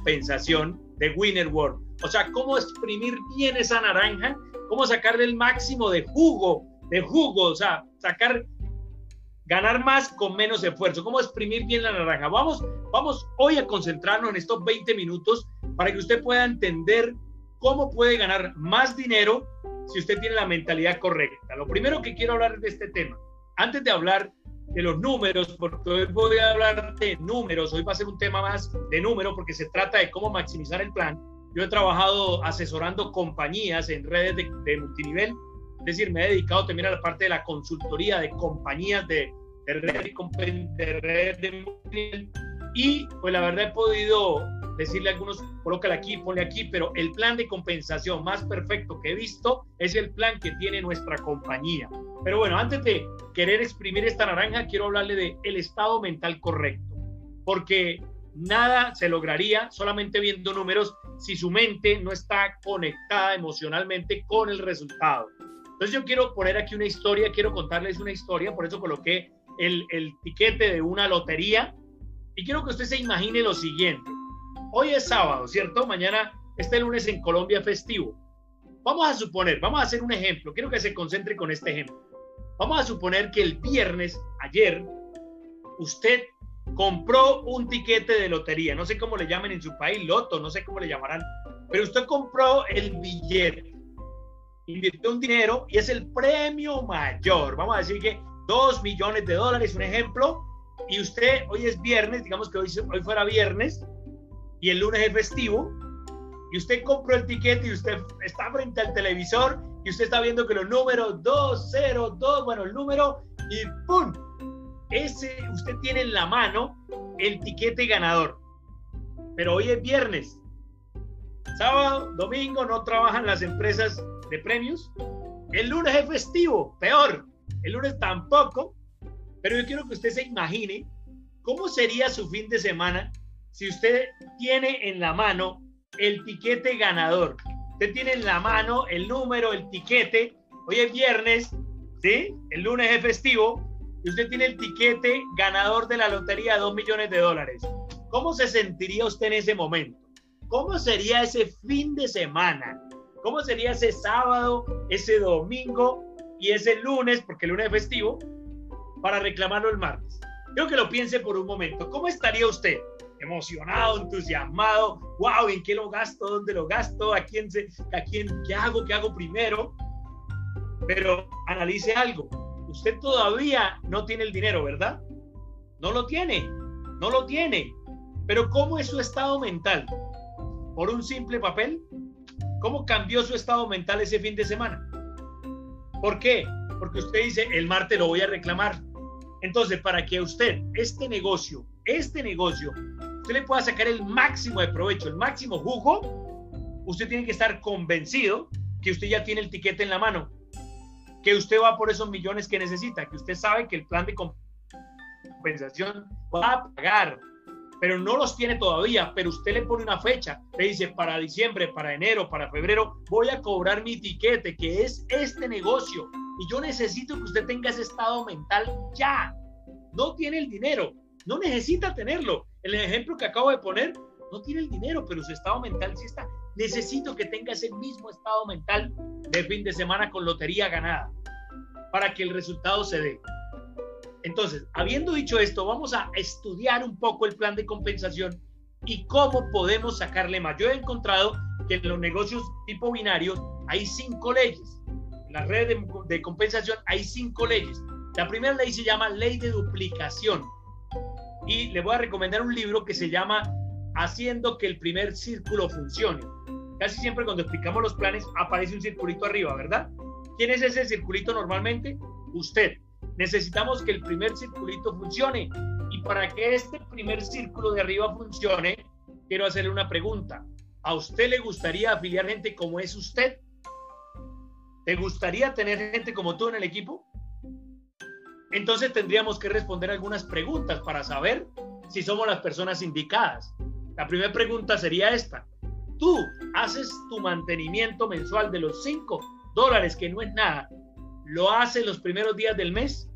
compensación de Winner World. O sea, cómo exprimir bien esa naranja, cómo sacarle el máximo de jugo, de jugo, o sea, sacar, ganar más con menos esfuerzo, cómo exprimir bien la naranja. Vamos, vamos hoy a concentrarnos en estos 20 minutos para que usted pueda entender cómo puede ganar más dinero si usted tiene la mentalidad correcta. Lo primero que quiero hablar de este tema, antes de hablar de los números, porque hoy voy a hablar de números, hoy va a ser un tema más de números porque se trata de cómo maximizar el plan. Yo he trabajado asesorando compañías en redes de, multinivel, es decir, me he dedicado también a la parte de la consultoría de compañías de, de redes de, redes de multinivel y pues la verdad he podido decirle a algunos, colócale aquí, ponle aquí, pero el plan de compensación más perfecto que he visto es el plan que tiene nuestra compañía. Pero bueno, antes de querer exprimir esta naranja, quiero hablarle de el estado mental correcto, porque nada se lograría solamente viendo números si su mente no está conectada emocionalmente con el resultado. Entonces yo quiero poner aquí una historia, quiero contarles una historia, por eso coloqué el, el tiquete de una lotería y quiero que usted se imagine lo siguiente. Hoy es sábado, ¿cierto? Mañana, este lunes en Colombia festivo. Vamos a suponer, vamos a hacer un ejemplo. Quiero que se concentre con este ejemplo. Vamos a suponer que el viernes, ayer, usted compró un tiquete de lotería. No sé cómo le llaman en su país, loto, no sé cómo le llamarán. Pero usted compró el billete, invirtió un dinero y es el premio mayor. Vamos a decir que dos millones de dólares, un ejemplo. Y usted, hoy es viernes, digamos que hoy, hoy fuera viernes, y el lunes es festivo, y usted compró el tiquete y usted está frente al televisor y usted está viendo que los números 2, 0, 2, bueno, el número y ¡pum! Ese, usted tiene en la mano el tiquete ganador. Pero hoy es viernes. Sábado, domingo no trabajan las empresas de premios. El lunes es festivo, peor. El lunes tampoco. Pero yo quiero que usted se imagine cómo sería su fin de semana si usted tiene en la mano el tiquete ganador, usted tiene en la mano el número, el tiquete, hoy es viernes, ¿sí? El lunes es festivo, y usted tiene el tiquete ganador de la lotería de 2 millones de dólares. ¿Cómo se sentiría usted en ese momento? ¿Cómo sería ese fin de semana? ¿Cómo sería ese sábado, ese domingo y ese lunes, porque el lunes es festivo, para reclamarlo el martes? Creo que lo piense por un momento. ¿Cómo estaría usted? Emocionado, entusiasmado, wow, ¿en qué lo gasto? ¿Dónde lo gasto? ¿A quién, se, a quién qué hago? ¿Qué hago primero? Pero analice algo, usted todavía no tiene el dinero, ¿verdad? No lo tiene, no lo tiene. Pero ¿cómo es su estado mental? ¿Por un simple papel? ¿Cómo cambió su estado mental ese fin de semana? ¿Por qué? Porque usted dice, el martes lo voy a reclamar. Entonces, para que usted, este negocio, este negocio usted le pueda sacar el máximo de provecho, el máximo jugo, usted tiene que estar convencido que usted ya tiene el tiquete en la mano, que usted va por esos millones que necesita, que usted sabe que el plan de compensación va a pagar, pero no los tiene todavía, pero usted le pone una fecha, le dice para diciembre, para enero, para febrero, voy a cobrar mi tiquete, que es este negocio, y yo necesito que usted tenga ese estado mental ya. No tiene el dinero, no necesita tenerlo. El ejemplo que acabo de poner, no tiene el dinero, pero su estado mental sí está. Necesito que tenga ese mismo estado mental de fin de semana con lotería ganada para que el resultado se dé. Entonces, habiendo dicho esto, vamos a estudiar un poco el plan de compensación y cómo podemos sacarle más. Yo he encontrado que en los negocios tipo binarios hay cinco leyes. En la red de, de compensación hay cinco leyes. La primera ley se llama ley de duplicación y le voy a recomendar un libro que se llama Haciendo que el primer círculo funcione. Casi siempre cuando explicamos los planes aparece un circulito arriba, ¿verdad? ¿Quién es ese circulito normalmente? Usted. Necesitamos que el primer circulito funcione. Y para que este primer círculo de arriba funcione, quiero hacerle una pregunta. ¿A usted le gustaría afiliar gente como es usted? ¿Te gustaría tener gente como tú en el equipo? Entonces tendríamos que responder algunas preguntas para saber si somos las personas indicadas. La primera pregunta sería esta. ¿Tú haces tu mantenimiento mensual de los 5 dólares, que no es nada? ¿Lo haces los primeros días del mes?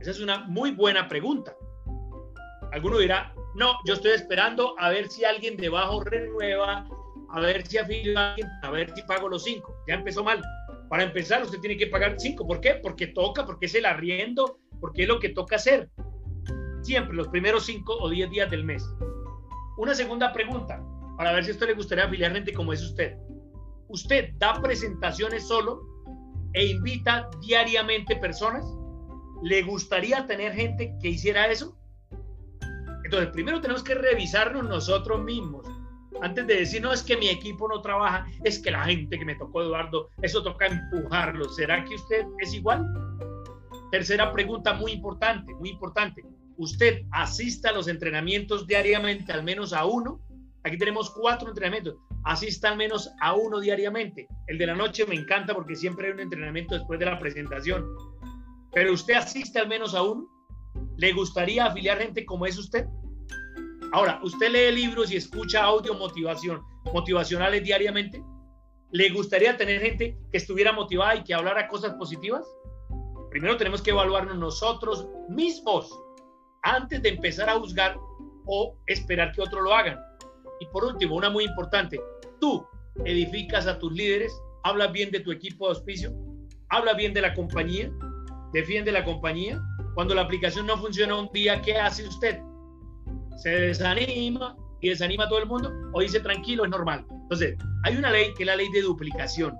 Esa es una muy buena pregunta. Alguno dirá, No, yo estoy esperando a ver si alguien debajo renueva, a ver si afilio a a ver si pago los cinco. Ya empezó mal. Para empezar, usted tiene que pagar cinco. ¿Por qué? Porque toca, porque es el arriendo, porque es lo que toca hacer. Siempre, los primeros cinco o diez días del mes. Una segunda pregunta, para ver si a usted le gustaría afiliar gente como es usted. ¿Usted da presentaciones solo e invita diariamente personas? ¿Le gustaría tener gente que hiciera eso? Entonces, primero tenemos que revisarnos nosotros mismos. Antes de decir, no, es que mi equipo no trabaja, es que la gente que me tocó, Eduardo, eso toca empujarlo. ¿Será que usted es igual? Tercera pregunta muy importante, muy importante. ¿Usted asista a los entrenamientos diariamente, al menos a uno? Aquí tenemos cuatro entrenamientos. Asista al menos a uno diariamente. El de la noche me encanta porque siempre hay un entrenamiento después de la presentación. Pero usted asiste al menos a uno. ¿Le gustaría afiliar gente como es usted? Ahora, ¿usted lee libros y escucha audio motivación, motivacionales diariamente? ¿Le gustaría tener gente que estuviera motivada y que hablara cosas positivas? Primero tenemos que evaluarnos nosotros mismos antes de empezar a juzgar o esperar que otros lo hagan. Y por último, una muy importante, tú edificas a tus líderes, hablas bien de tu equipo de auspicio, hablas bien de la compañía, defiende la compañía. Cuando la aplicación no funciona un día, ¿qué hace usted? ¿Se desanima y desanima a todo el mundo? ¿O dice tranquilo, es normal? Entonces, hay una ley que es la ley de duplicación.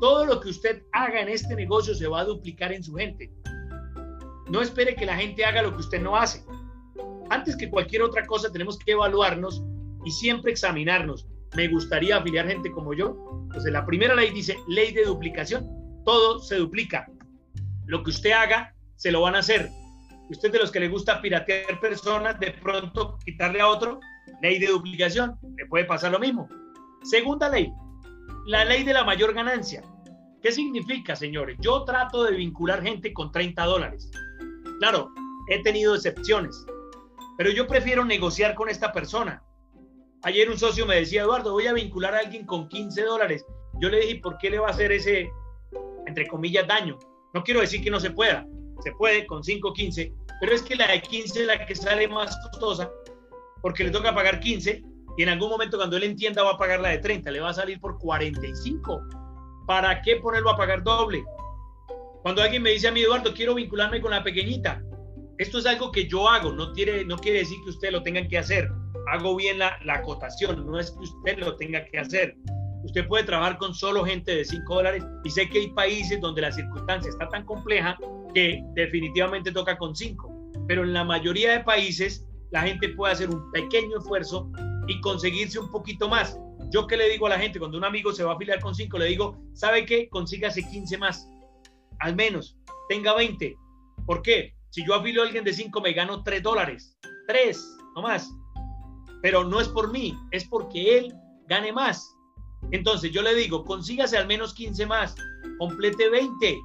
Todo lo que usted haga en este negocio se va a duplicar en su gente. No espere que la gente haga lo que usted no hace. Antes que cualquier otra cosa, tenemos que evaluarnos y siempre examinarnos. ¿Me gustaría afiliar gente como yo? Entonces, la primera ley dice ley de duplicación. Todo se duplica. Lo que usted haga, se lo van a hacer. Usted de los que le gusta piratear personas, de pronto quitarle a otro, ley de duplicación, le puede pasar lo mismo. Segunda ley, la ley de la mayor ganancia. ¿Qué significa, señores? Yo trato de vincular gente con 30 dólares. Claro, he tenido excepciones, pero yo prefiero negociar con esta persona. Ayer un socio me decía, Eduardo, voy a vincular a alguien con 15 dólares. Yo le dije, ¿por qué le va a hacer ese, entre comillas, daño? No quiero decir que no se pueda, se puede con 5 15, pero es que la de 15 es la que sale más costosa porque le toca pagar 15 y en algún momento cuando él entienda va a pagar la de 30, le va a salir por 45. ¿Para qué ponerlo a pagar doble? Cuando alguien me dice a mí, Eduardo, quiero vincularme con la pequeñita, esto es algo que yo hago, no quiere, no quiere decir que usted lo tenga que hacer. Hago bien la, la acotación, no es que usted lo tenga que hacer. Usted puede trabajar con solo gente de 5 dólares y sé que hay países donde la circunstancia está tan compleja que definitivamente toca con 5. Pero en la mayoría de países la gente puede hacer un pequeño esfuerzo y conseguirse un poquito más. Yo que le digo a la gente, cuando un amigo se va a afiliar con 5, le digo, ¿sabe qué? Consígase 15 más. Al menos, tenga 20. ¿Por qué? Si yo afilio a alguien de 5, me gano 3 dólares. 3, no más. Pero no es por mí, es porque él gane más. Entonces yo le digo, consígase al menos 15 más, complete 20.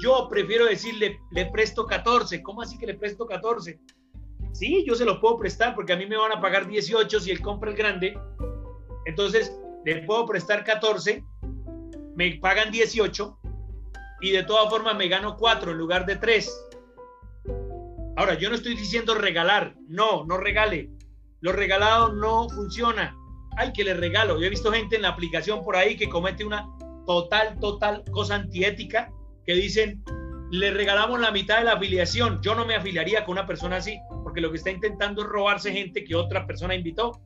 Yo prefiero decirle, le presto 14. ¿Cómo así que le presto 14? Sí, yo se lo puedo prestar porque a mí me van a pagar 18 si él compra el grande. Entonces le puedo prestar 14, me pagan 18 y de todas formas me gano 4 en lugar de 3. Ahora, yo no estoy diciendo regalar, no, no regale. Lo regalado no funciona ay, que le regalo. Yo he visto gente en la aplicación por ahí que comete una total, total cosa antiética, que dicen, le regalamos la mitad de la afiliación. Yo no me afiliaría con una persona así, porque lo que está intentando es robarse gente que otra persona invitó.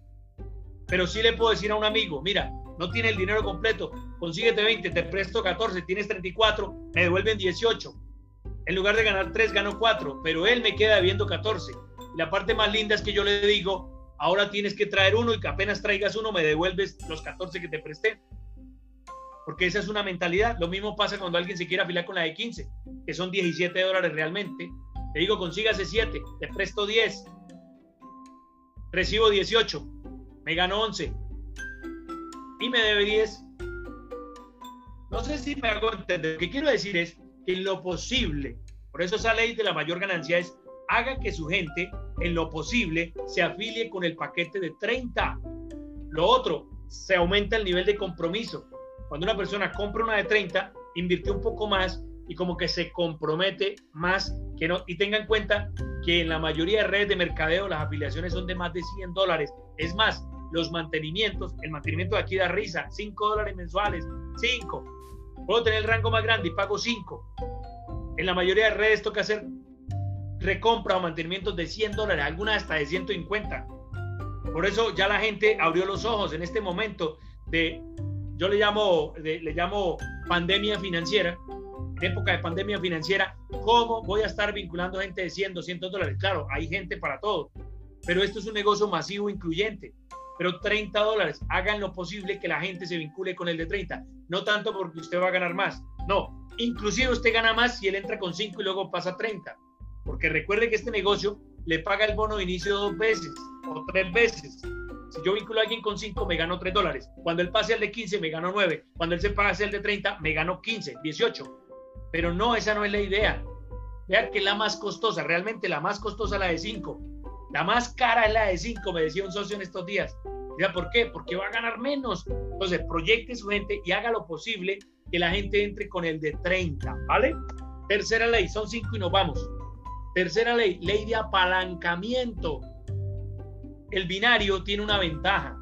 Pero sí le puedo decir a un amigo, mira, no tiene el dinero completo, consíguete 20, te presto 14, tienes 34, me devuelven 18. En lugar de ganar 3, gano 4, pero él me queda debiendo 14. la parte más linda es que yo le digo, ahora tienes que traer uno y que apenas traigas uno me devuelves los 14 que te presté. Porque esa es una mentalidad. Lo mismo pasa cuando alguien se quiere afilar con la de 15, que son 17 dólares realmente. Te digo, consígase 7, te presto 10, recibo 18, me gano 11 y me debe 10. No sé si me hago entender. Lo que quiero decir es que en lo posible, por eso esa ley de la mayor ganancia es haga que su gente, en lo posible, se afilie con el paquete de 30. Lo otro, se aumenta el nivel de compromiso. Cuando una persona compra una de 30, invirtió un poco más y como que se compromete más que no. Y tenga en cuenta que en la mayoría de redes de mercadeo las afiliaciones son de más de 100 dólares. Es más, los mantenimientos, el mantenimiento de aquí da risa, 5 dólares mensuales, 5. Puedo tener el rango más grande y pago 5. En la mayoría de redes toca hacer recompra o mantenimientos de 100 dólares, algunas hasta de 150. Por eso ya la gente abrió los ojos en este momento de, yo le llamo, le llamo pandemia financiera, en época de pandemia financiera, ¿cómo voy a estar vinculando gente de 100, 200 dólares? Claro, hay gente para todo, pero esto es un negocio masivo incluyente. Pero 30 dólares, hagan lo posible que la gente se vincule con el de 30. No tanto porque usted va a ganar más, no. Inclusive usted gana más si él entra con 5 y luego pasa a 30. Porque recuerde que este negocio le paga el bono de inicio dos veces o tres veces. Si yo vinculo a alguien con 5, me gano 3 dólares. Cuando él pase al de 15, me gano 9. Cuando él se pase al de 30, me gano 15, 18. Pero no, esa no es la idea. Vean que la más costosa, realmente la más costosa es la de 5. La más cara es la de 5, me decía un socio en estos días. ¿por qué? Porque va a ganar menos. Entonces, proyecte su gente y haga lo posible que la gente entre con el de 30, ¿vale? Tercera ley, son 5 y nos vamos. Tercera ley, ley de apalancamiento. El binario tiene una ventaja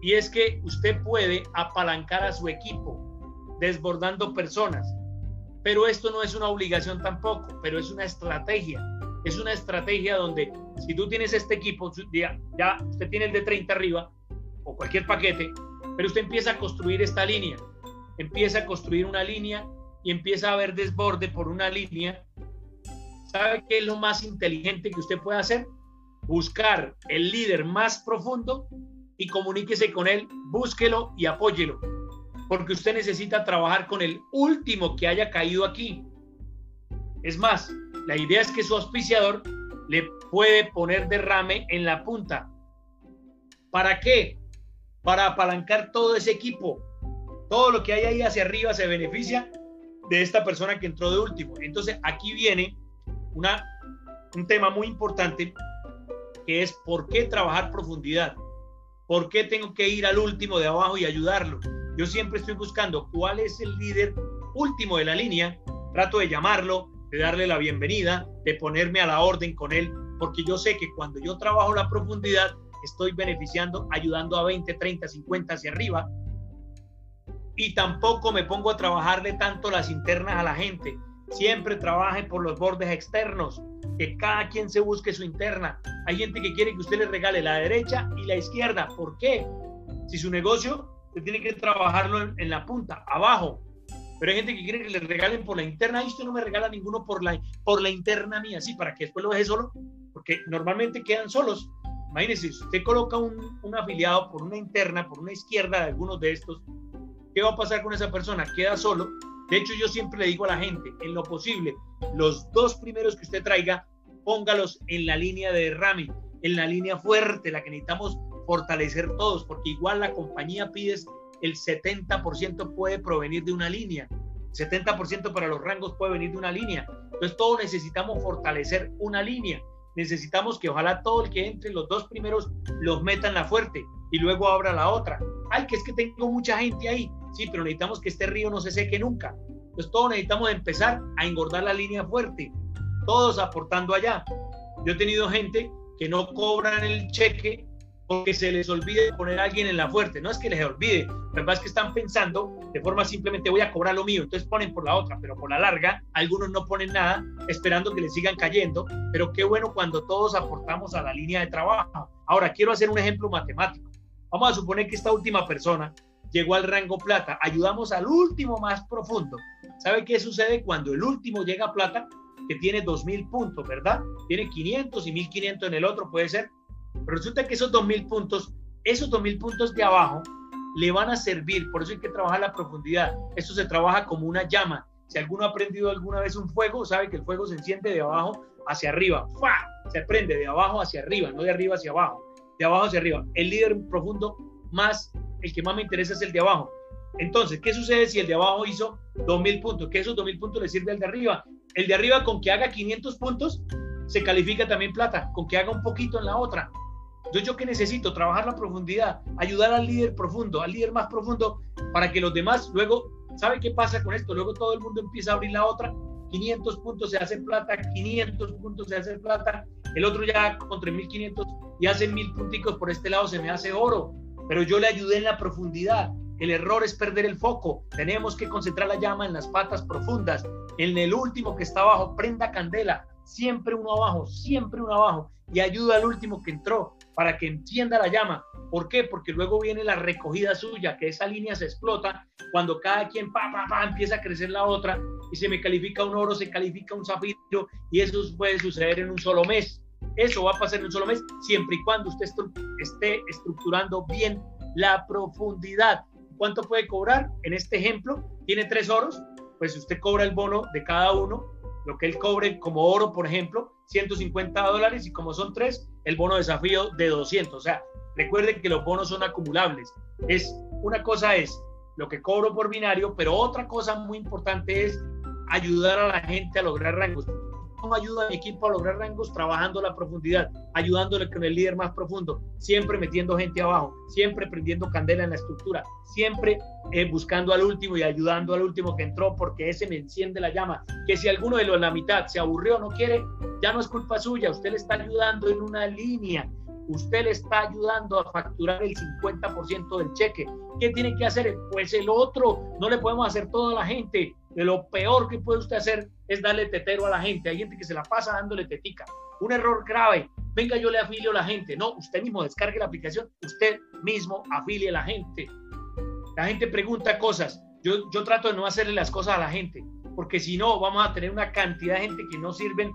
y es que usted puede apalancar a su equipo desbordando personas. Pero esto no es una obligación tampoco, pero es una estrategia. Es una estrategia donde si tú tienes este equipo, ya, ya usted tiene el de 30 arriba o cualquier paquete, pero usted empieza a construir esta línea, empieza a construir una línea y empieza a haber desborde por una línea. ¿Sabe qué es lo más inteligente que usted puede hacer? Buscar el líder más profundo y comuníquese con él, búsquelo y apóyelo porque usted necesita trabajar con el último que haya caído aquí. Es más, la idea es que su auspiciador le puede poner derrame en la punta. ¿Para qué? Para apalancar todo ese equipo. Todo lo que hay ahí hacia arriba se beneficia de esta persona que entró de último. Entonces aquí viene una, un tema muy importante que es por qué trabajar profundidad. ¿Por qué tengo que ir al último de abajo y ayudarlo? Yo siempre estoy buscando cuál es el líder último de la línea, trato de llamarlo, de darle la bienvenida, de ponerme a la orden con él, porque yo sé que cuando yo trabajo la profundidad, estoy beneficiando, ayudando a 20, 30, 50 hacia arriba. Y tampoco me pongo a trabajarle tanto las internas a la gente. Siempre trabaje por los bordes externos, que cada quien se busque su interna. Hay gente que quiere que usted le regale la derecha y la izquierda. ¿Por qué? Si su negocio tiene que trabajarlo en, la punta, abajo. Pero hay gente que quiere que le regalen por la interna. Y usted no me regala ninguno por la, por la interna mía, sí, para que después lo deje solo, porque normalmente quedan solos. Imagínese, si usted coloca un, un afiliado por una interna, por una izquierda de algunos de estos, ¿qué va a pasar con esa persona? Queda solo. De hecho, yo siempre le digo a la gente, en lo posible, los dos primeros que usted traiga, póngalos en la línea de derrame, en la línea fuerte, la que necesitamos fortalecer todos, porque igual la compañía pide el 70% puede provenir de una línea, 70% para los rangos puede venir de una línea. Entonces todos necesitamos fortalecer una línea. Necesitamos que ojalá todo el que entre, los dos primeros, los metan la fuerte y luego abra la otra. Ay, que es que tengo mucha gente ahí. Sí, pero necesitamos que este río no se seque nunca. Entonces todos necesitamos empezar a engordar la línea fuerte. Todos aportando allá. Yo he tenido gente que no cobran el cheque porque se les olvide poner a alguien en la fuerte. No es que les olvide, la verdad es que están pensando de forma simplemente voy a cobrar lo mío, entonces ponen por la otra, pero por la larga algunos no ponen nada esperando que les sigan cayendo, pero qué bueno cuando todos aportamos a la línea de trabajo. Ahora, quiero hacer un ejemplo matemático. Vamos a suponer que esta última persona llegó al rango plata, ayudamos al último más profundo. ¿Sabe qué sucede cuando el último llega a plata? Que tiene 2.000 puntos, ¿verdad? Tiene 500 y 1.500 en el otro, puede ser pero resulta que esos 2.000 puntos, esos 2.000 puntos de abajo, le van a servir, por eso hay que trabajar la profundidad. Esto se trabaja como una llama. Si alguno ha prendido alguna vez un fuego, sabe que el fuego se enciende de abajo hacia arriba. ¡Fa! Se prende de abajo hacia arriba, no de arriba hacia abajo. De abajo hacia arriba. El líder profundo más, el que más me interesa es el de abajo. Entonces, ¿qué sucede si el de abajo hizo 2.000 puntos? Que esos 2.000 puntos le sirve al de arriba. El de arriba con que haga 500 puntos se califica también plata, con que haga un poquito en la otra entonces, ¿yo qué necesito? Trabajar la profundidad, ayudar al líder profundo, al líder más profundo, para que los demás luego, ¿sabe qué pasa con esto? Luego todo el mundo empieza a abrir la otra 500 puntos se hace plata, 500 puntos se hace plata, el otro ya con 3.500 y hace mil punticos por este lado se me hace oro, pero yo le ayudé en la profundidad. El error es perder el foco. Tenemos que concentrar la llama en las patas profundas. En el último que está abajo, prenda candela. Siempre uno abajo, siempre uno abajo. Y ayuda al último que entró para que encienda la llama. ¿Por qué? Porque luego viene la recogida suya, que esa línea se explota cuando cada quien pa, pa, pa, empieza a crecer la otra y se me califica un oro, se califica un zafiro y eso puede suceder en un solo mes. Eso va a pasar en un solo mes siempre y cuando usted esté estructurando bien la profundidad. ¿Cuánto puede cobrar? En este ejemplo, tiene tres oros, pues usted cobra el bono de cada uno, lo que él cobre como oro, por ejemplo, 150 dólares y como son tres, el bono de desafío de 200. O sea, recuerden que los bonos son acumulables. Es una cosa es lo que cobro por binario, pero otra cosa muy importante es ayudar a la gente a lograr rangos. ¿Cómo ayuda a mi equipo a lograr rangos? Trabajando la profundidad, ayudándole con el líder más profundo, siempre metiendo gente abajo, siempre prendiendo candela en la estructura, siempre eh, buscando al último y ayudando al último que entró, porque ese me enciende la llama. Que si alguno de los la mitad se aburrió, no quiere, ya no es culpa suya, usted le está ayudando en una línea usted le está ayudando a facturar el 50% del cheque. ¿Qué tiene que hacer? Pues el otro, no le podemos hacer todo a la gente. De lo peor que puede usted hacer es darle tetero a la gente. Hay gente que se la pasa dándole tetica. Un error grave. Venga, yo le afilio a la gente. No, usted mismo descargue la aplicación, usted mismo afilie a la gente. La gente pregunta cosas. Yo, yo trato de no hacerle las cosas a la gente, porque si no, vamos a tener una cantidad de gente que no sirven,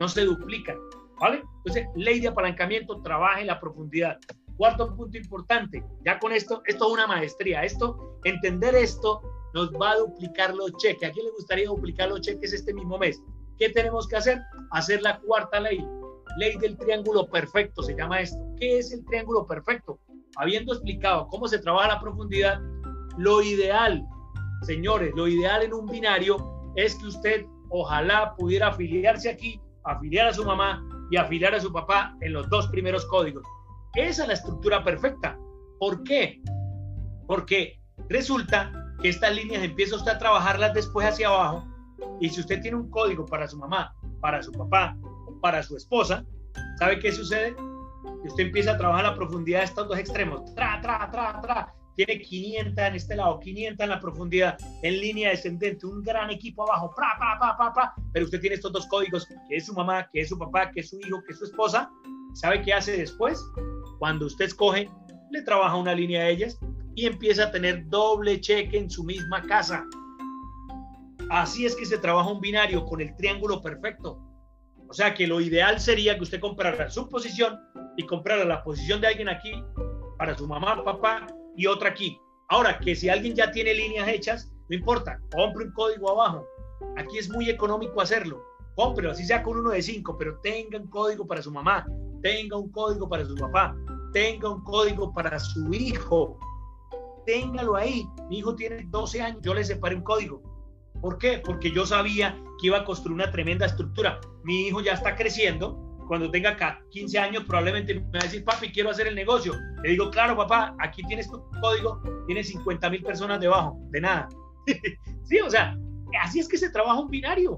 no se duplican. ¿Vale? Entonces, ley de apalancamiento, trabaja en la profundidad. Cuarto punto importante, ya con esto, esto es una maestría. Esto, entender esto nos va a duplicar los cheques. ¿A quién le gustaría duplicar los cheques este mismo mes? ¿Qué tenemos que hacer? Hacer la cuarta ley. Ley del triángulo perfecto se llama esto. ¿Qué es el triángulo perfecto? Habiendo explicado cómo se trabaja la profundidad, lo ideal, señores, lo ideal en un binario es que usted ojalá pudiera afiliarse aquí, afiliar a su mamá y afiliar a su papá en los dos primeros códigos. Esa es la estructura perfecta. ¿Por qué? Porque resulta que estas líneas empieza usted a trabajarlas después hacia abajo y si usted tiene un código para su mamá, para su papá o para su esposa, ¿sabe qué sucede? Que usted empieza a trabajar la profundidad de estos dos extremos. Tra, tra, tra, tra. Tiene 500 en este lado, 500 en la profundidad, en línea descendente, un gran equipo abajo, pra, pa, pa, pa, pa. Pero usted tiene estos dos códigos, que es su mamá, que es su papá, que es su hijo, que es su esposa. ¿Sabe qué hace después? Cuando usted escoge, le trabaja una línea a ellas y empieza a tener doble cheque en su misma casa. Así es que se trabaja un binario con el triángulo perfecto. O sea que lo ideal sería que usted comprara su posición y comprara la posición de alguien aquí para su mamá, papá y otra aquí. Ahora que si alguien ya tiene líneas hechas, no importa, compre un código abajo. Aquí es muy económico hacerlo. Compre, así sea con uno de cinco, pero tenga un código para su mamá, tenga un código para su papá, tenga un código para su hijo. Téngalo ahí. Mi hijo tiene 12 años, yo le separé un código. ¿Por qué? Porque yo sabía que iba a construir una tremenda estructura. Mi hijo ya está creciendo. Cuando tenga 15 años, probablemente me va a decir, papi, quiero hacer el negocio. Le digo, claro, papá, aquí tienes tu código, tienes 50 mil personas debajo, de nada. sí, o sea, así es que se trabaja un binario.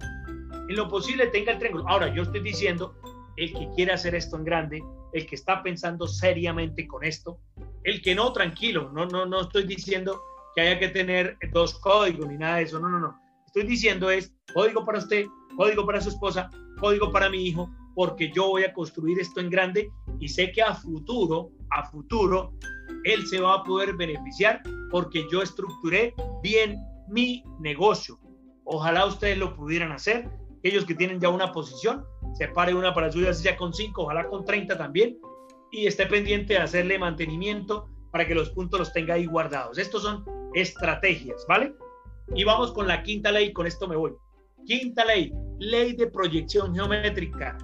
En lo posible tenga el triángulo. Ahora, yo estoy diciendo, el que quiere hacer esto en grande, el que está pensando seriamente con esto, el que no, tranquilo, no, no, no estoy diciendo que haya que tener dos códigos ni nada de eso, no, no, no. Estoy diciendo es código para usted, código para su esposa, código para mi hijo, porque yo voy a construir esto en grande y sé que a futuro, a futuro, él se va a poder beneficiar porque yo estructuré bien mi negocio. Ojalá ustedes lo pudieran hacer. Ellos que tienen ya una posición, separe una para su ya con 5, ojalá con 30 también, y esté pendiente de hacerle mantenimiento para que los puntos los tenga ahí guardados. Estos son estrategias, ¿vale? Y vamos con la quinta ley, con esto me voy. Quinta ley, ley de proyección geométrica.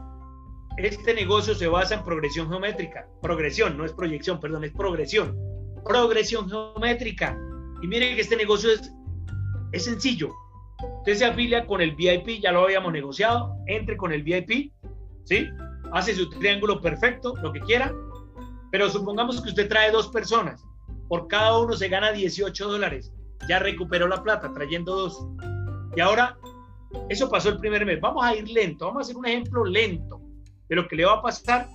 Este negocio se basa en progresión geométrica. Progresión, no es proyección, perdón, es progresión. Progresión geométrica. Y miren que este negocio es, es sencillo. Usted se afilia con el VIP, ya lo habíamos negociado, entre con el VIP, ¿sí? Hace su triángulo perfecto, lo que quiera, pero supongamos que usted trae dos personas, por cada uno se gana 18 dólares, ya recuperó la plata trayendo dos. Y ahora Eso pasó el primer mes. Vamos a ir lento, vamos a hacer un ejemplo lento de lo que le va a pasar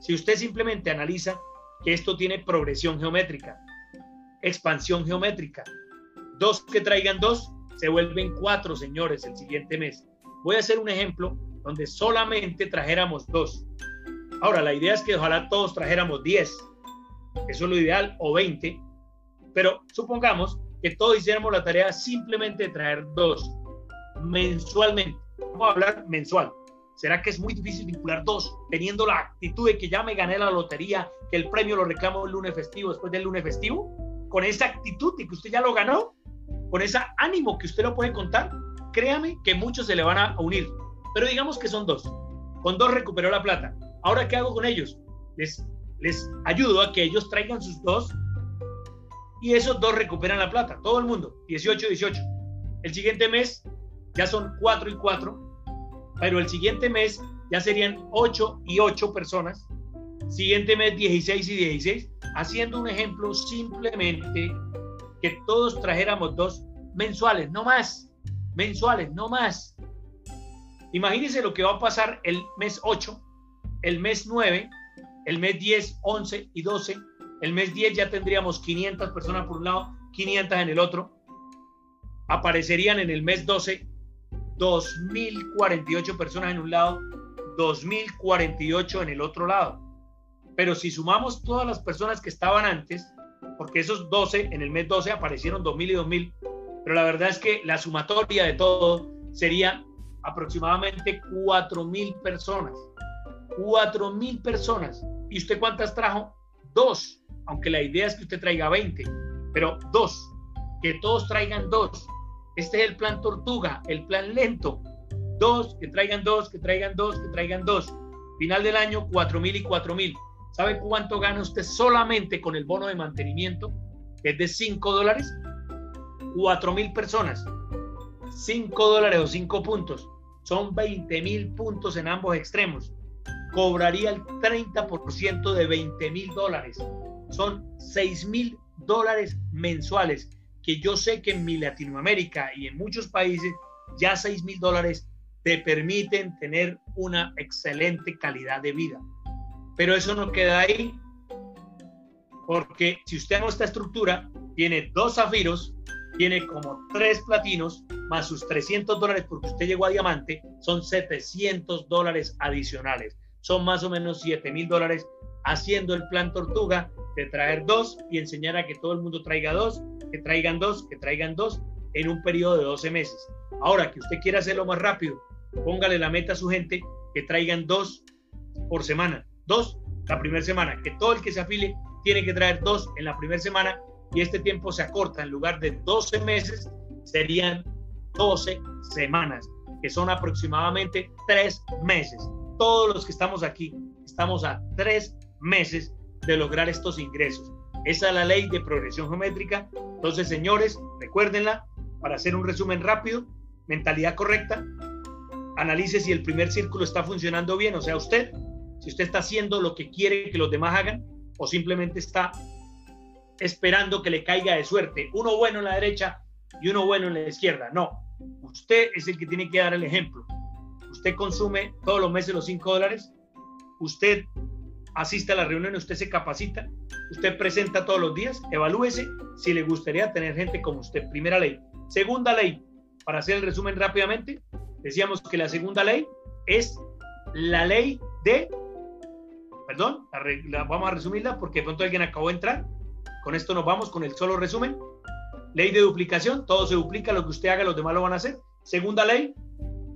si usted simplemente analiza que esto tiene progresión geométrica, expansión geométrica. Dos que traigan dos se vuelven cuatro, señores, el siguiente mes. Voy a hacer un ejemplo donde solamente trajéramos dos. Ahora, la idea es que ojalá todos trajéramos 10. Eso es lo ideal, o 20. Pero supongamos que todos hiciéramos la tarea simplemente de traer dos mensualmente. Vamos a hablar mensual. ¿Será que es muy difícil vincular dos teniendo la actitud de que ya me gané la lotería, que el premio lo reclamo el lunes festivo después del lunes festivo? Con esa actitud de que usted ya lo ganó, con ese ánimo que usted lo puede contar, créame que muchos se le van a unir. Pero digamos que son dos. Con dos recuperó la plata. Ahora, ¿qué hago con ellos? Les, les ayudo a que ellos traigan sus dos y esos dos recuperan la plata. Todo el mundo. 18, 18. El siguiente mes ya son 4 y 4, pero el siguiente mes ya serían 8 y 8 personas. Siguiente mes 16 y 16, haciendo un ejemplo simplemente que todos trajéramos dos mensuales, no más, mensuales, no más. Imagínense lo que va a pasar el mes 8, el mes 9, el mes 10, 11 y 12. El mes 10 ya tendríamos 500 personas por un lado, 500 en el otro. Aparecerían en el mes 12 2.048 personas en un lado, 2.048 en el otro lado. Pero si sumamos todas las personas que estaban antes, porque esos 12, en el mes 12 aparecieron 2.000 y 2.000, pero la verdad es que la sumatoria de todo sería aproximadamente 4.000 personas. 4.000 personas. ¿Y usted cuántas trajo? Dos, aunque la idea es que usted traiga 20, pero dos, que todos traigan dos este es el plan tortuga, el plan lento. Dos, que traigan dos, que traigan dos, que traigan dos. Final del año, cuatro mil y cuatro mil. ¿Sabe cuánto gana usted solamente con el bono de mantenimiento? es de 5 dólares. Cuatro mil personas. 5 dólares o 5 puntos. Son 20 mil puntos en ambos extremos. Cobraría el 30% de 20 mil dólares. Son 6 mil dólares mensuales que yo sé que en mi Latinoamérica y en muchos países ya 6 mil dólares te permiten tener una excelente calidad de vida. Pero eso no queda ahí, porque si usted hace esta estructura, tiene dos zafiros, tiene como tres platinos, más sus 300 dólares porque usted llegó a diamante, son 700 dólares adicionales. Son más o menos 7 mil dólares haciendo el plan tortuga de traer dos y enseñar a que todo el mundo traiga dos que traigan dos, que traigan dos en un periodo de 12 meses. Ahora que usted quiere hacerlo más rápido, póngale la meta a su gente que traigan dos por semana, dos la primera semana, que todo el que se afile tiene que traer dos en la primera semana y este tiempo se acorta, en lugar de 12 meses, serían 12 semanas, que son aproximadamente tres meses. Todos los que estamos aquí estamos a tres meses de lograr estos ingresos. Esa es la ley de progresión geométrica. Entonces, señores, recuérdenla para hacer un resumen rápido. Mentalidad correcta. Analice si el primer círculo está funcionando bien, o sea, usted, si usted está haciendo lo que quiere que los demás hagan o simplemente está esperando que le caiga de suerte. Uno bueno en la derecha y uno bueno en la izquierda. No, usted es el que tiene que dar el ejemplo. Usted consume todos los meses los 5 dólares. Usted asiste a la reunión, usted se capacita, usted presenta todos los días, evalúese si le gustaría tener gente como usted. Primera ley. Segunda ley, para hacer el resumen rápidamente, decíamos que la segunda ley es la ley de, perdón, vamos a resumirla porque de pronto alguien acabó de entrar. Con esto nos vamos con el solo resumen. Ley de duplicación, todo se duplica, lo que usted haga, los demás lo van a hacer. Segunda ley,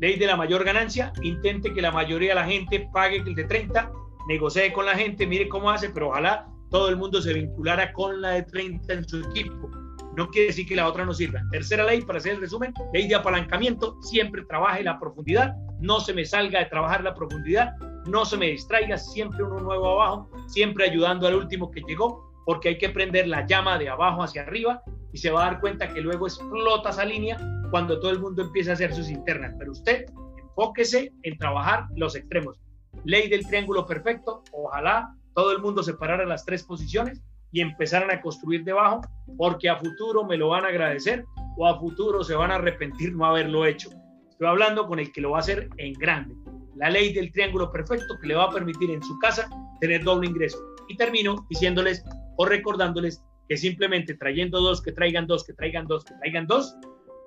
ley de la mayor ganancia, intente que la mayoría de la gente pague el de 30 negocie con la gente, mire cómo hace, pero ojalá todo el mundo se vinculara con la de 30 en su equipo. No quiere decir que la otra no sirva. Tercera ley, para hacer el resumen, ley de apalancamiento, siempre trabaje la profundidad, no se me salga de trabajar la profundidad, no se me distraiga, siempre uno nuevo abajo, siempre ayudando al último que llegó, porque hay que prender la llama de abajo hacia arriba y se va a dar cuenta que luego explota esa línea cuando todo el mundo empieza a hacer sus internas. Pero usted enfóquese en trabajar los extremos ley del triángulo perfecto, ojalá todo el mundo se parara las tres posiciones y empezaran a construir debajo, porque a futuro me lo van a agradecer o a futuro se van a arrepentir no haberlo hecho. Estoy hablando con el que lo va a hacer en grande. La ley del triángulo perfecto que le va a permitir en su casa tener doble ingreso. Y termino diciéndoles o recordándoles que simplemente trayendo dos, que traigan dos, que traigan dos, que traigan dos,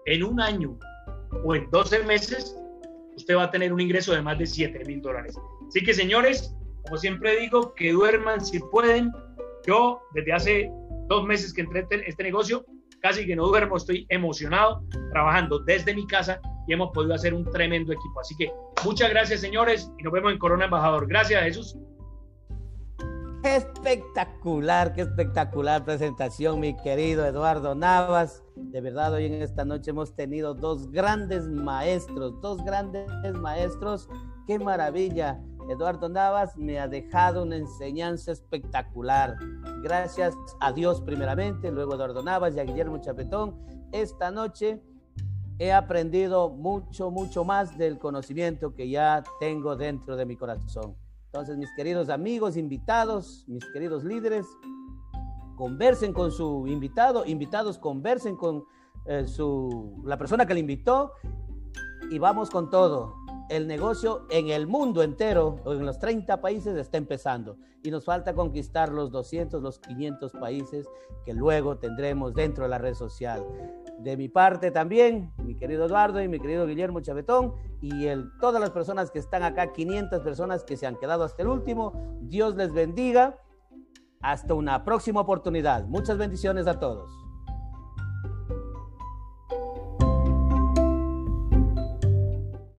en un año o en 12 meses, usted va a tener un ingreso de más de 7 mil dólares. Así que señores, como siempre digo, que duerman si pueden. Yo desde hace dos meses que entré en este negocio, casi que no duermo, estoy emocionado trabajando desde mi casa y hemos podido hacer un tremendo equipo. Así que muchas gracias, señores, y nos vemos en Corona Embajador. Gracias, Jesús. Espectacular, qué espectacular presentación, mi querido Eduardo Navas. De verdad, hoy en esta noche hemos tenido dos grandes maestros, dos grandes maestros. Qué maravilla. Eduardo Navas me ha dejado una enseñanza espectacular. Gracias a Dios primeramente, luego Eduardo Navas y a Guillermo Chapetón. Esta noche he aprendido mucho, mucho más del conocimiento que ya tengo dentro de mi corazón. Entonces, mis queridos amigos, invitados, mis queridos líderes, conversen con su invitado, invitados conversen con eh, su, la persona que le invitó y vamos con todo el negocio en el mundo entero, en los 30 países, está empezando. Y nos falta conquistar los 200, los 500 países que luego tendremos dentro de la red social. De mi parte también, mi querido Eduardo y mi querido Guillermo Chavetón, y el, todas las personas que están acá, 500 personas que se han quedado hasta el último, Dios les bendiga. Hasta una próxima oportunidad. Muchas bendiciones a todos.